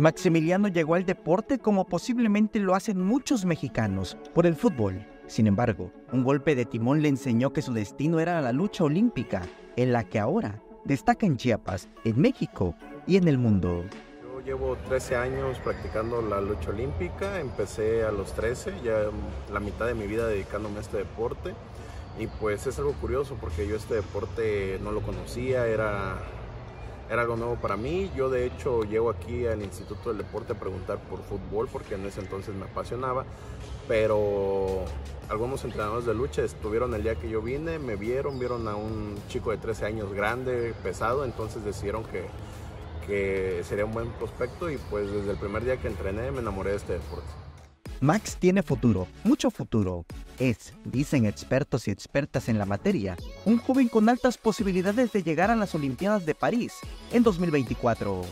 Maximiliano llegó al deporte como posiblemente lo hacen muchos mexicanos, por el fútbol. Sin embargo, un golpe de timón le enseñó que su destino era la lucha olímpica, en la que ahora destaca en Chiapas, en México y en el mundo. Yo llevo 13 años practicando la lucha olímpica, empecé a los 13, ya la mitad de mi vida dedicándome a este deporte. Y pues es algo curioso porque yo este deporte no lo conocía, era era algo nuevo para mí. Yo de hecho llego aquí al Instituto del Deporte a preguntar por fútbol porque en ese entonces me apasionaba, pero algunos entrenadores de lucha estuvieron el día que yo vine, me vieron, vieron a un chico de 13 años grande, pesado, entonces decidieron que, que sería un buen prospecto y pues desde el primer día que entrené me enamoré de este deporte. Max tiene futuro, mucho futuro. Es, dicen expertos y expertas en la materia, un joven con altas posibilidades de llegar a las Olimpiadas de París en 2024.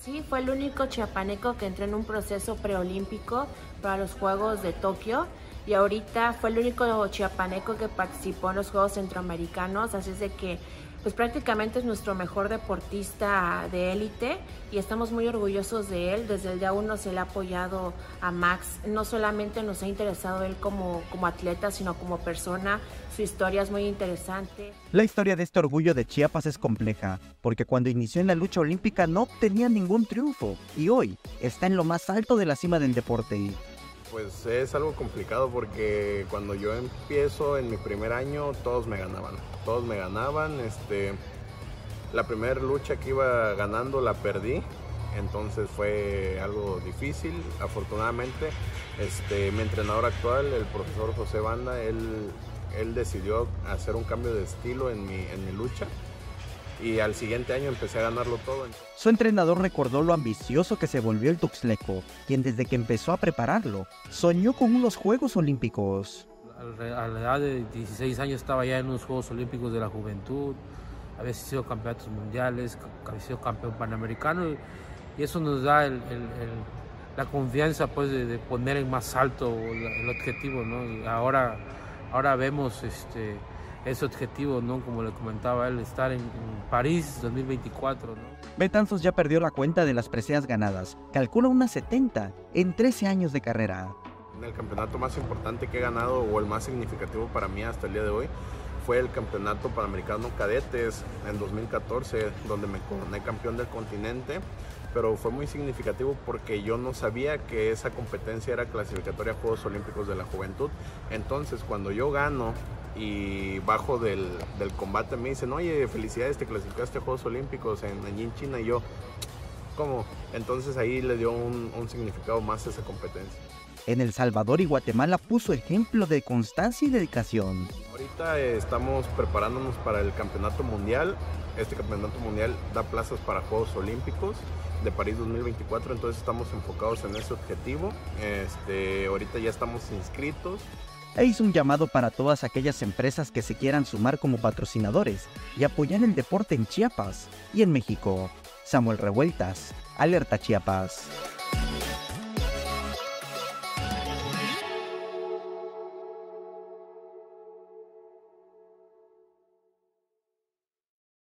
Sí, fue el único chiapaneco que entró en un proceso preolímpico para los Juegos de Tokio y ahorita fue el único chiapaneco que participó en los Juegos Centroamericanos, así es de que pues prácticamente es nuestro mejor deportista de élite y estamos muy orgullosos de él. Desde el día uno se le ha apoyado a Max. No solamente nos ha interesado él como, como atleta, sino como persona. Su historia es muy interesante. La historia de este orgullo de Chiapas es compleja, porque cuando inició en la lucha olímpica no obtenía ningún triunfo y hoy está en lo más alto de la cima del deporte. Pues es algo complicado porque cuando yo empiezo en mi primer año todos me ganaban, todos me ganaban, este, la primera lucha que iba ganando la perdí, entonces fue algo difícil, afortunadamente este, mi entrenador actual, el profesor José Banda, él, él decidió hacer un cambio de estilo en mi, en mi lucha y al siguiente año empecé a ganarlo todo. Su entrenador recordó lo ambicioso que se volvió el Tuxleco, quien desde que empezó a prepararlo, soñó con unos Juegos Olímpicos. A la edad de 16 años estaba ya en unos Juegos Olímpicos de la Juventud, había sido campeonatos mundiales, había sido campeón panamericano y, eso nos da la confianza pues de, poner en más alto el, objetivo, ¿no? Y ahora, ahora vemos este, ese objetivo, ¿no? Como le comentaba él, estar en, París 2024, ¿no? Betanzos ya perdió la cuenta de las preseas ganadas, calcula unas 70 en 13 años de carrera. El campeonato más importante que he ganado o el más significativo para mí hasta el día de hoy fue el campeonato panamericano cadetes en 2014, donde me coroné campeón del continente pero fue muy significativo porque yo no sabía que esa competencia era clasificatoria a Juegos Olímpicos de la Juventud. Entonces, cuando yo gano y bajo del, combate, me dicen, oye, felicidades, te clasificaste a Juegos Olímpicos en Nanjing, China, y yo, ¿cómo? Entonces ahí le dio un, un significado más a esa competencia. En El Salvador y Guatemala puso ejemplo de constancia y dedicación. Ahorita estamos preparándonos para el Campeonato Mundial. Este Campeonato Mundial da plazas para Juegos Olímpicos de París 2024, entonces estamos enfocados en ese objetivo. Este, ahorita ya estamos inscritos. E hizo un llamado para todas aquellas empresas que se quieran sumar como patrocinadores y apoyar el deporte en Chiapas y en México. Samuel Revueltas, Alerta Chiapas.